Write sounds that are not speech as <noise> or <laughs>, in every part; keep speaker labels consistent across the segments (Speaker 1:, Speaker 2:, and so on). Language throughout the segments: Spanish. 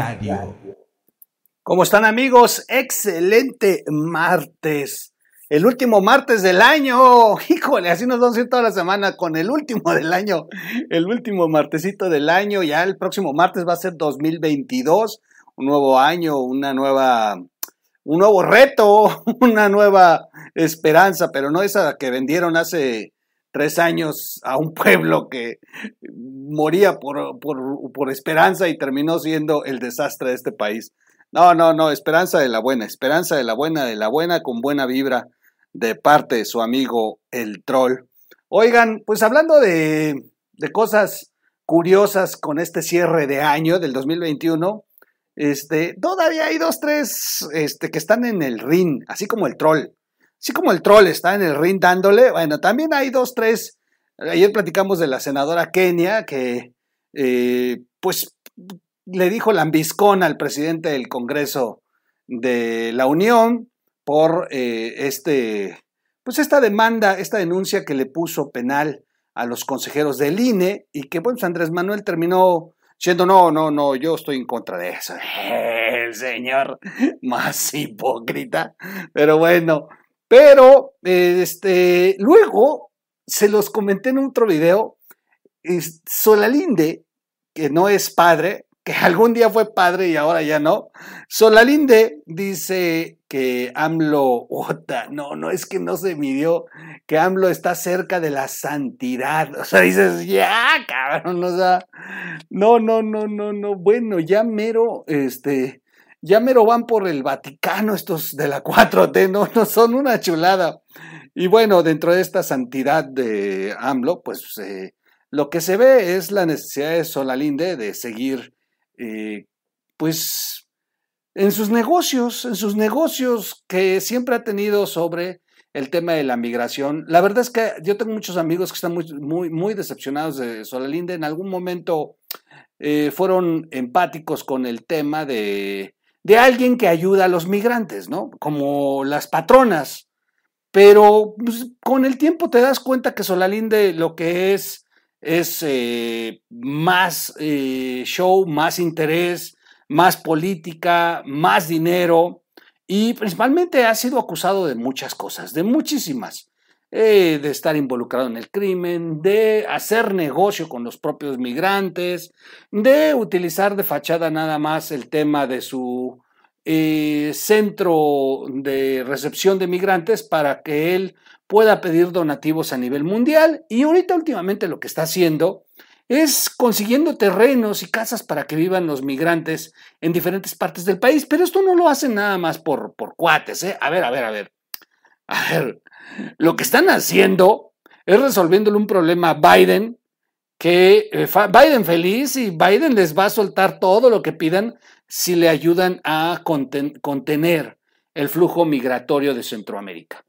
Speaker 1: Radio.
Speaker 2: ¿Cómo están amigos? Excelente martes. El último martes del año. <laughs> Híjole, así nos vamos a ir toda la semana con el último del año. El último martesito del año. Ya el próximo martes va a ser 2022. Un nuevo año, una nueva, un nuevo reto, <laughs> una nueva esperanza, pero no esa que vendieron hace tres años a un pueblo que moría por, por, esperanza y terminó siendo el desastre de este país. No, no, no, esperanza de la buena, esperanza de la buena, de la buena, con buena vibra de parte de su amigo el troll. Oigan, pues hablando de, de cosas curiosas con este cierre de año del 2021, este, todavía hay dos, tres este, que están en el ring, así como el troll. Así como el troll está en el ring dándole, bueno, también hay dos, tres. Ayer platicamos de la senadora Kenia que, eh, pues, le dijo lambiscón al presidente del Congreso de la Unión por eh, este, pues esta demanda, esta denuncia que le puso penal a los consejeros del INE y que, pues, Andrés Manuel terminó diciendo, no, no, no, yo estoy en contra de eso. <laughs> El señor más hipócrita. Pero bueno, pero, este, luego, se los comenté en otro video, Solalinde, que no es padre, que <laughs> algún día fue padre y ahora ya no, Solalinde dice que AMLO, no, no es que no se midió, que AMLO está cerca de la santidad. <laughs> O sea, dices, ya, cabrón, o sea, no, no, no, no, no, bueno, ya mero, este, ya mero van por el Vaticano estos de la 4T, no, <laughs> no son una chulada. Y bueno, dentro de esta santidad de AMLO, pues eh, lo que se ve es la necesidad de Solalinde de seguir, eh, pues, en sus negocios, en sus negocios que siempre ha tenido sobre el tema de la migración. La verdad es que yo tengo muchos amigos que están muy, muy, muy decepcionados de Solalinde. En algún momento eh, fueron empáticos con el tema de de alguien que ayuda a los migrantes, ¿no? Como las patronas. Pero pues, con el tiempo te das cuenta que Solalinde lo que es es eh, más eh, show, más interés, más política, más dinero y principalmente ha sido acusado de muchas cosas, de muchísimas. Eh, de estar involucrado en el crimen, de hacer negocio con los propios migrantes, de utilizar de fachada nada más el tema de su eh, centro de recepción de migrantes para que él pueda pedir donativos a nivel mundial. Y ahorita últimamente lo que está haciendo es consiguiendo terrenos y casas para que vivan los migrantes en diferentes partes del país. Pero esto no lo hace nada más por, por cuates. ¿eh? A ver, a ver, a ver. A ver, lo que están haciendo es resolviéndole un problema a Biden, que eh, Biden feliz y Biden les va a soltar todo lo que pidan si le ayudan a contener el flujo migratorio de Centroamérica.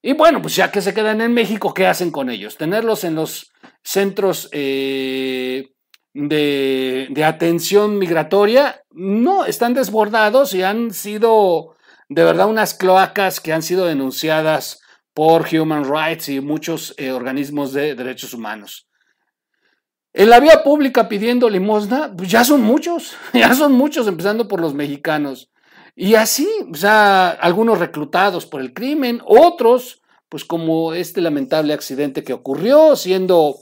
Speaker 2: Y bueno, pues ya que se quedan en México, ¿qué hacen con ellos? Tenerlos en los centros eh, de, de, atención migratoria, no, están desbordados y han sido de verdad unas cloacas que han sido denunciadas por Human Rights y muchos eh, organismos de derechos humanos. En la vía pública pidiendo limosna, pues ya son muchos, <laughs> ya son muchos, empezando por los mexicanos. Y así, o sea, algunos reclutados por el crimen, otros, pues como este lamentable accidente que ocurrió, siendo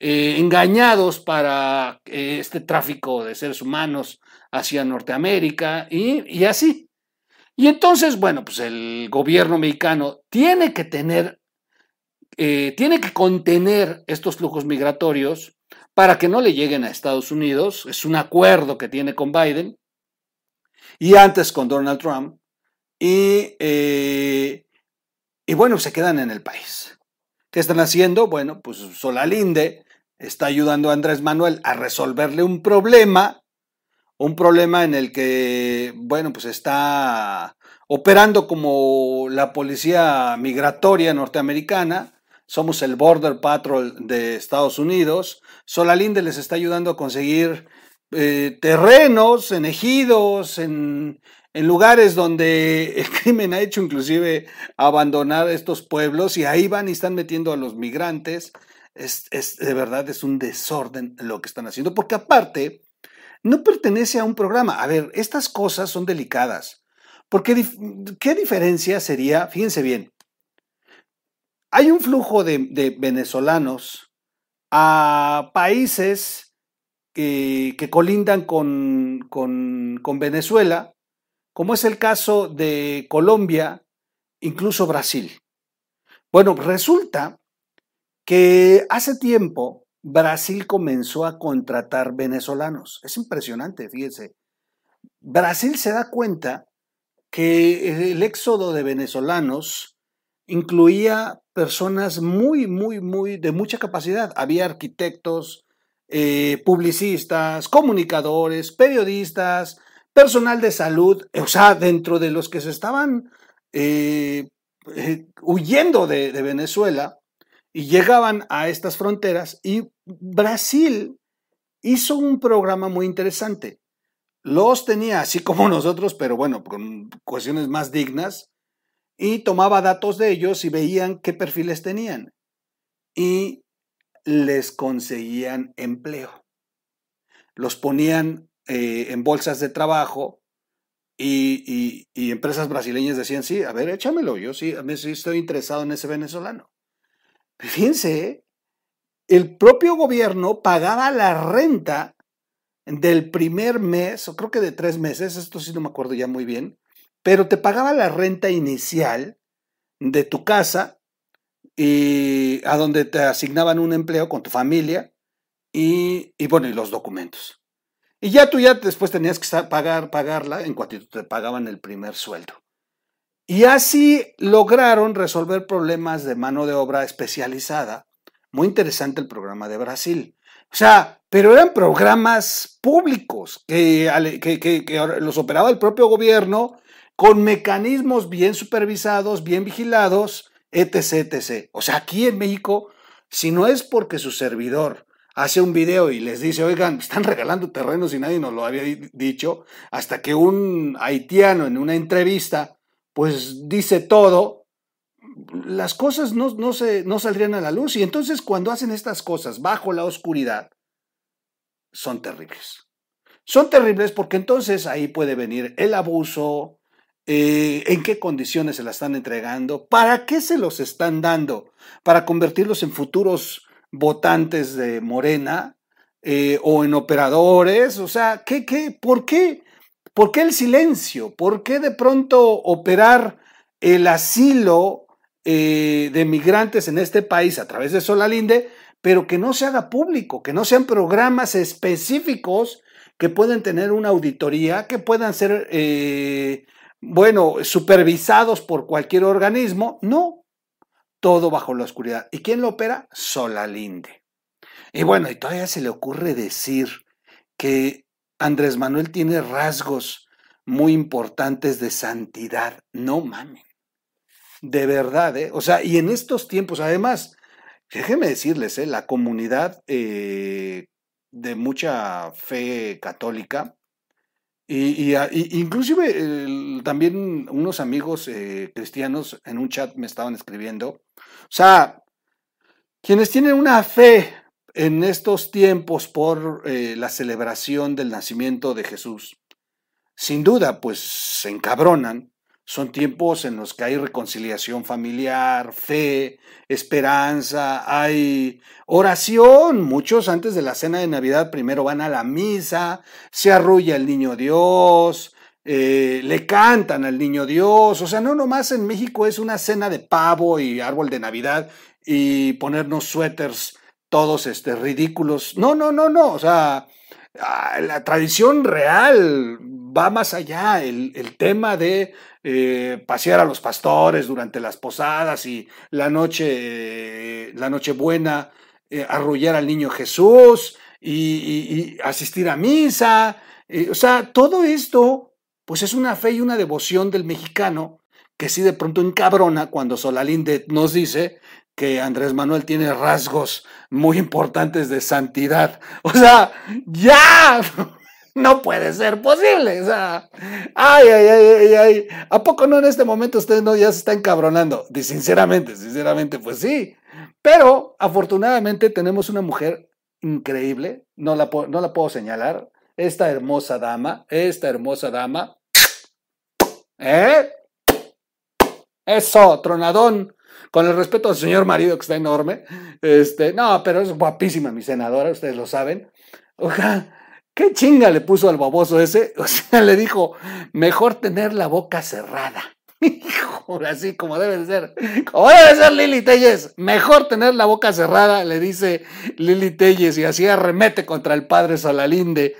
Speaker 2: eh, engañados para eh, este tráfico de seres humanos hacia Norteamérica y, y así. Y entonces, bueno, pues el gobierno mexicano tiene que tener, eh, tiene que contener estos flujos migratorios para que no le lleguen a Estados Unidos. Es un acuerdo que tiene con Biden y antes con Donald Trump. Y, eh, y bueno, se quedan en el país. ¿Qué están haciendo? Bueno, pues Solalinde está ayudando a Andrés Manuel a resolverle un problema un problema en el que, bueno, pues está operando como la policía migratoria norteamericana, somos el Border Patrol de Estados Unidos, Solalinde les está ayudando a conseguir eh, terrenos en ejidos, en, en lugares donde el crimen ha hecho inclusive abandonar estos pueblos y ahí van y están metiendo a los migrantes. Es, es, de verdad es un desorden lo que están haciendo, porque aparte no pertenece a un programa. A ver, estas cosas son delicadas. Porque, ¿qué diferencia sería? Fíjense bien, hay un flujo de, venezolanos a países que, colindan con, con Venezuela, como es el caso de Colombia, incluso Brasil. Bueno, resulta que hace tiempo Brasil comenzó a contratar venezolanos. Es impresionante, fíjense. Brasil se da cuenta que el éxodo de venezolanos incluía personas muy, muy, muy de mucha capacidad. Había arquitectos, eh, publicistas, comunicadores, periodistas, personal de salud, o sea, dentro de los que se estaban eh, eh, huyendo de, de Venezuela y llegaban a estas fronteras y Brasil hizo un programa muy interesante. Los tenía así como <laughs> nosotros, pero bueno, con cuestiones más dignas, y tomaba datos de ellos y veían qué perfiles tenían. Y les conseguían empleo. Los ponían eh, en bolsas de trabajo y, empresas brasileñas decían, sí, a ver, échamelo, yo sí, a mí sí estoy interesado en ese venezolano. Fíjense, el propio gobierno pagaba la renta del primer mes, o creo que de tres meses, esto sí no me acuerdo ya muy bien, pero te pagaba la renta inicial de tu casa y a donde te asignaban un empleo con tu familia y, y bueno, y los documentos. Y ya tú ya después tenías que pagar, pagarla en cuanto te pagaban el primer sueldo. Y así lograron resolver problemas de mano de obra especializada. Muy interesante el programa de Brasil. O sea, pero eran programas públicos que, que, los operaba el propio gobierno con mecanismos bien supervisados, bien vigilados, etc, etc. O sea, aquí en México, si no es porque su servidor hace un video y les dice, oigan, están regalando terrenos y nadie nos lo había dicho, hasta que un haitiano en una entrevista, pues dice todo, las cosas no, no, se, no saldrían a la luz. Y entonces cuando hacen estas cosas bajo la oscuridad, son terribles. Son terribles porque entonces ahí puede venir el abuso, eh, en qué condiciones se la están entregando, para qué se los están dando, para convertirlos en futuros votantes de Morena eh, o en operadores, o sea, ¿qué, qué, por qué? ¿Por qué el silencio? ¿Por qué de pronto operar el asilo eh, de migrantes en este país a través de Solalinde, pero que no se haga público, que no sean programas específicos que puedan tener una auditoría, que puedan ser, eh, bueno, supervisados por cualquier organismo? No, todo bajo la oscuridad. ¿Y quién lo opera? Solalinde. Y bueno, y todavía se le ocurre decir que Andrés Manuel tiene rasgos muy importantes de santidad. No mames. De verdad, ¿eh? O sea, y en estos tiempos, además, déjenme decirles, ¿eh? La comunidad eh, de mucha fe católica, y, inclusive también unos amigos eh, cristianos en un chat me estaban escribiendo. O sea, quienes tienen una fe en estos tiempos por eh, la celebración del nacimiento de Jesús, sin duda, pues se encabronan. Son tiempos en los que hay reconciliación familiar, fe, esperanza, hay oración. Muchos antes de la cena de Navidad primero van a la misa, se arrulla el niño Dios, eh, le cantan al niño Dios. O sea, no nomás en México es una cena de pavo y árbol de Navidad y ponernos suéteres todos este, ridículos. No, no, no, no. O sea, la tradición real va más allá. El, el tema de eh, pasear a los pastores durante las posadas y la noche, la noche buena, eh, arrullar al niño Jesús y, asistir a misa. Eh, o sea, todo esto, pues es una fe y una devoción del mexicano que sí de pronto encabrona cuando Solalinde nos dice que Andrés Manuel tiene rasgos muy importantes de santidad. O sea, ya, <laughs> no puede ser posible. O sea, ay, ay, ay, ay, ¿A poco no en este momento usted no ya se está encabronando? Sinceramente, sinceramente, pues sí. Pero afortunadamente tenemos una mujer increíble, no la, no la puedo señalar, esta hermosa dama, esta hermosa dama. ¿Eh? Eso, tronadón. Con el respeto al señor marido que está enorme. Este, no, pero es guapísima mi senadora, ustedes lo saben. Oiga, ¿qué chinga le puso al baboso ese? <laughs> O sea, le dijo, mejor tener la boca cerrada. <laughs> así como debe de ser. Como debe ser Lili Telles. Mejor tener la boca cerrada, le dice Lili Telles, y así arremete contra el padre Solalinde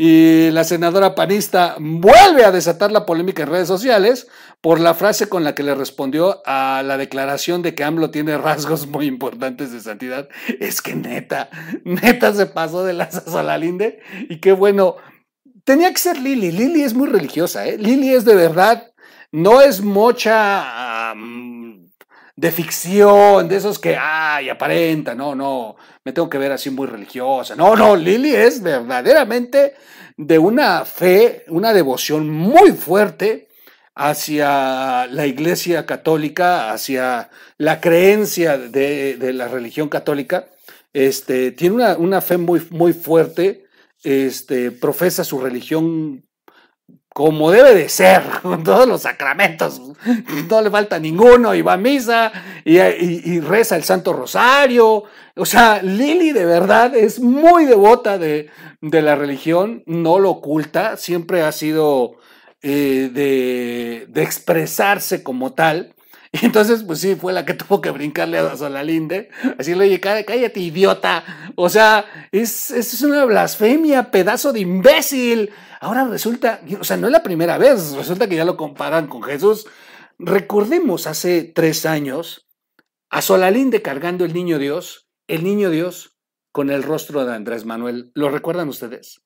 Speaker 2: y la senadora panista vuelve a desatar la polémica en redes sociales por la frase con la que le respondió a la declaración de que AMLO tiene rasgos muy importantes de santidad. Es que neta, neta se pasó de la Solalinde y qué bueno. Tenía que ser Lili. Lili es muy religiosa, ¿eh? Lili es de verdad, no es mocha de ficción, de esos que, ay, aparenta, no, no, me tengo que ver así muy religiosa. No, no, Lili es verdaderamente de una fe, una devoción muy fuerte hacia la Iglesia Católica, hacia la creencia de, la religión católica. Este, tiene una, una, fe muy, muy fuerte, este, profesa su religión como debe de ser, <laughs> con todos los sacramentos, no le falta ninguno, y va a misa, y, reza el Santo Rosario. O sea, Lili de verdad es muy devota de, la religión, no lo oculta, siempre ha sido eh, de, de, expresarse como tal. Y <laughs> entonces, pues sí, fue la que <laughs> tuvo que brincarle a Solalinde, decirle, oye, cállate, idiota. O sea, es, es una blasfemia, pedazo de imbécil. Ahora resulta, o sea, no es la primera vez, resulta que ya lo comparan con Jesús. Recordemos hace tres años a Solalinde cargando el niño Dios, el niño Dios con el rostro de Andrés Manuel. ¿Lo recuerdan ustedes?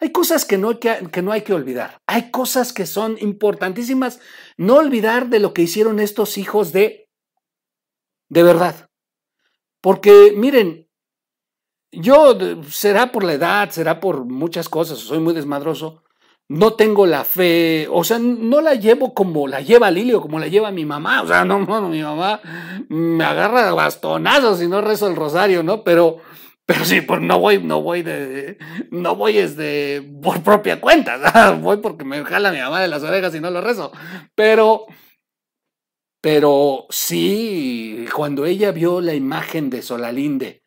Speaker 2: Hay cosas que no, que, que no hay que olvidar. Hay cosas que son importantísimas. No olvidar de lo que hicieron estos hijos de... De verdad. Porque miren, yo, será por la edad, será por muchas cosas, soy muy desmadroso, no tengo la fe, o sea, no la llevo como la lleva Lili o como la lleva mi mamá, o sea, no, no, mi mamá me agarra bastonazos y no rezo el rosario, ¿no? Pero, pero sí, pues no voy, no voy de, no voy este, por propia cuenta, <laughs> voy porque me jala mi mamá de las orejas y no lo rezo, pero, pero sí, cuando ella vio la imagen de Solalinde,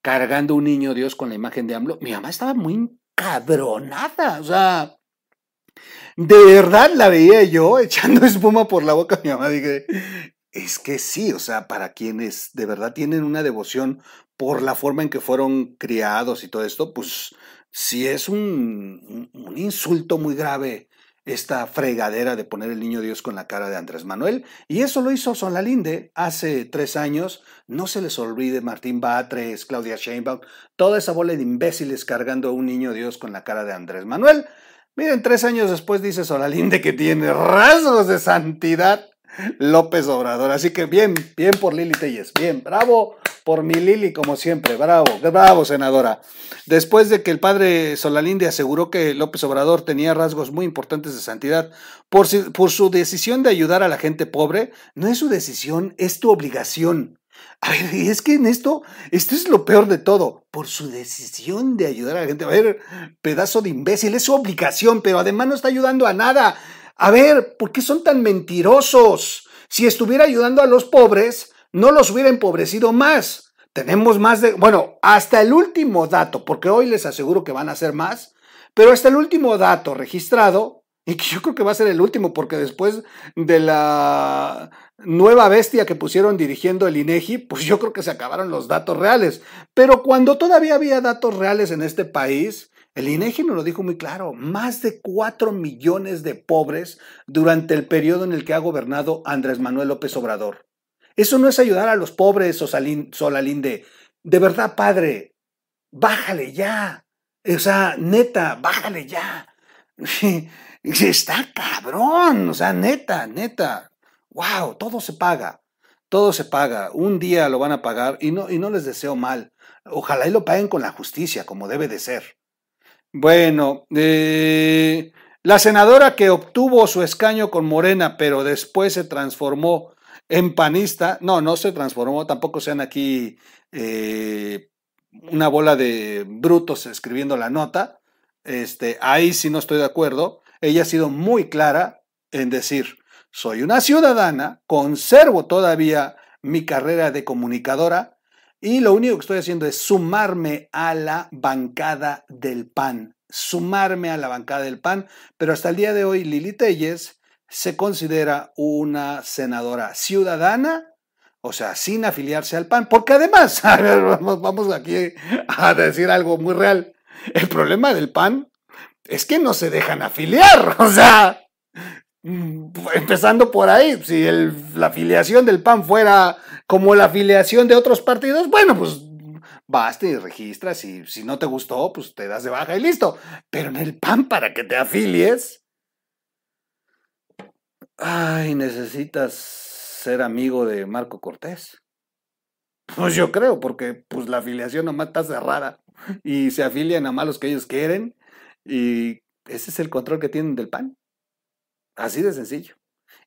Speaker 2: cargando un niño Dios con la imagen de AMLO, mi mamá estaba muy cabronada, o sea, de verdad la veía yo echando <laughs> espuma por la boca mi mamá, dije, es que sí, o sea, para quienes de verdad tienen una devoción por la forma en que fueron criados y todo esto, pues sí es un, un insulto muy grave esta fregadera de poner el niño Dios con la cara de Andrés Manuel. Y eso lo hizo Solalinde hace tres años. No se les olvide Martín Batres, Claudia Sheinbaum, toda esa bola de imbéciles cargando a un niño Dios con la cara de Andrés Manuel. Miren, tres años después dice Solalinde que tiene rasgos de santidad López Obrador. Así que bien, bien por Lili Telles. Bien, bravo por mi Lili, como siempre. Bravo, bravo, senadora. Después de que el padre Solalinde aseguró que López Obrador tenía rasgos muy importantes de santidad por, su decisión de ayudar a la gente pobre, no es su decisión, es tu obligación. A ver, es que en esto, esto es lo peor de todo. Por su decisión de ayudar a la gente. A ver, pedazo de imbécil, es su obligación, pero además no está ayudando a nada. A ver, ¿por qué son tan mentirosos? Si estuviera ayudando a los pobres, no los hubiera empobrecido más. Tenemos más de, bueno, hasta el último dato, porque hoy les aseguro que van a ser más, pero hasta el último dato registrado, y que yo creo que va a ser el último, porque después de la nueva bestia que pusieron dirigiendo el INEGI, pues yo creo que se acabaron los datos reales. Pero cuando todavía había datos reales en este país, el INEGI nos lo dijo muy claro, más de 4 millones de pobres durante el periodo en el que ha gobernado Andrés Manuel López Obrador. Eso no es ayudar a los pobres, Solalinde. De verdad, padre, bájale ya. O sea, neta, bájale ya. <laughs> Está cabrón, o sea, neta, neta. Wow, todo se paga. Todo se paga. Un día lo van a pagar y no, y no les deseo mal. Ojalá y lo paguen con la justicia, como debe de ser. Bueno, eh, la senadora que obtuvo su escaño con Morena, pero después se transformó en panista, no, no se transformó, tampoco sean aquí eh, una bola de brutos escribiendo la nota, este, ahí sí no estoy de acuerdo. Ella ha sido muy clara en decir, soy una ciudadana, conservo todavía mi carrera de comunicadora y lo único que estoy haciendo es sumarme a la bancada del PAN, sumarme a la bancada del PAN, pero hasta el día de hoy Lili Telles se considera una senadora ciudadana, o sea, sin afiliarse al PAN, porque además, <laughs> vamos, vamos aquí a decir algo muy real, el problema del PAN es que no se dejan afiliar, <laughs> o sea, empezando por ahí, si la afiliación del PAN fuera como la afiliación de otros partidos, bueno, pues vas, y registras y si no te gustó, pues te das de baja y listo. Pero en el PAN para que te afilies, ay, necesitas ser amigo de Marco Cortés. Pues yo creo, porque pues la afiliación nomás está cerrada y se afilian a malos que ellos quieren y ese es el control que tienen del PAN. Así de sencillo.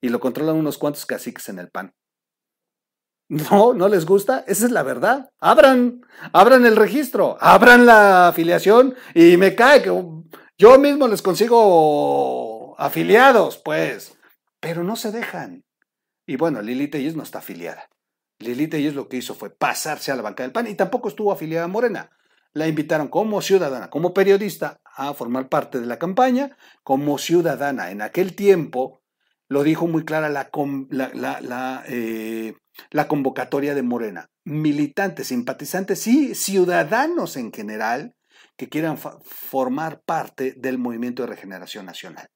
Speaker 2: Y lo controlan unos cuantos caciques en el PAN. <laughs> No, no les gusta, esa es la verdad. Abran, abran el registro, abran la afiliación y me cae que yo mismo les consigo afiliados, pues, pero no se dejan. Y bueno, Lili Telles no está afiliada. Lili Telles lo que hizo fue pasarse a la banca del PAN y tampoco estuvo afiliada a Morena. La invitaron como ciudadana, como periodista, a formar parte de la campaña. Como ciudadana, en aquel tiempo, lo dijo muy clara la, la, eh, la convocatoria de Morena. Militantes, simpatizantes y ciudadanos en general que quieran formar parte del movimiento de regeneración nacional.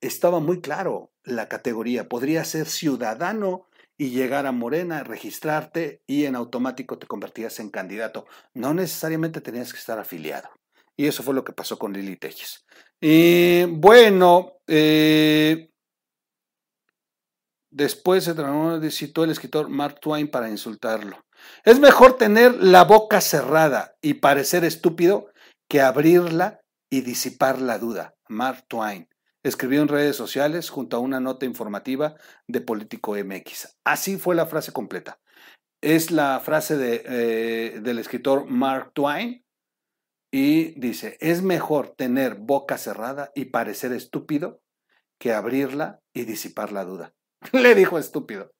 Speaker 2: Estaba muy claro la categoría. Podría ser ciudadano y llegar a Morena, registrarte y en automático te convertías en candidato. No necesariamente tenías que estar afiliado. Y eso fue lo que pasó con Lili Tejes. Y bueno, eh, Después se citó el escritor Mark Twain para insultarlo. Es mejor tener la boca cerrada y parecer estúpido que abrirla y disipar la duda. Mark Twain escribió en redes sociales junto a una nota informativa de Político MX. Así fue la frase completa. Es la frase eh, del escritor Mark Twain y dice, es mejor tener boca cerrada y parecer estúpido que abrirla y disipar la duda. <laughs> Le dijo estúpido.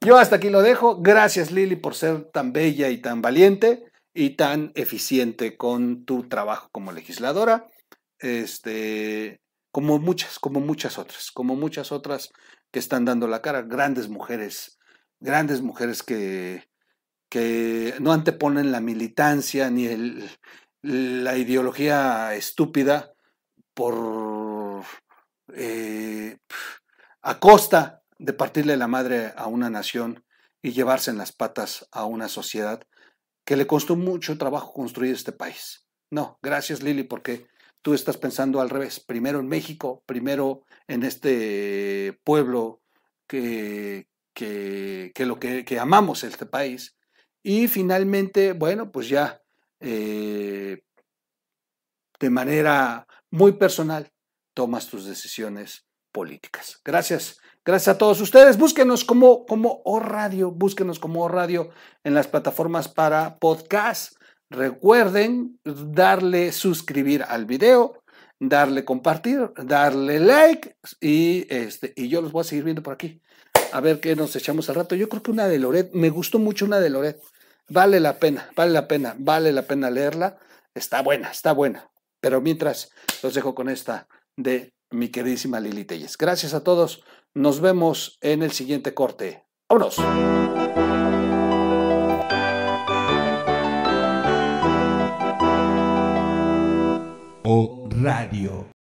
Speaker 2: Yo hasta aquí lo dejo. Gracias Lili por ser tan bella y tan valiente y tan eficiente con tu trabajo como legisladora. Este, como muchas, como muchas otras, como muchas otras que están dando la cara, grandes mujeres, grandes mujeres que, que no anteponen la militancia ni el, la ideología estúpida por eh, a costa de partirle la madre a una nación y llevarse en las patas a una sociedad que le costó mucho trabajo construir este país. No, gracias Lili, porque tú estás pensando al revés. Primero en México, primero en este pueblo que, que, lo que, que, amamos este país. Y finalmente, bueno, pues ya eh, de manera muy personal tomas tus decisiones políticas. Gracias. Gracias a todos ustedes. Búsquenos como, como O Radio, búsquenos como O Radio en las plataformas para podcast. Recuerden darle suscribir al video, darle compartir, darle like y, este, y yo los voy a seguir viendo por aquí. A ver qué nos echamos al rato. Yo creo que una de Loret, me gustó mucho una de Loret. Vale la pena, vale la pena, vale la pena leerla. Está buena, está buena. Pero mientras los dejo con esta de mi queridísima Lili Telles. Gracias a todos. Nos vemos en el siguiente corte. ¡Vámonos!
Speaker 1: O Radio.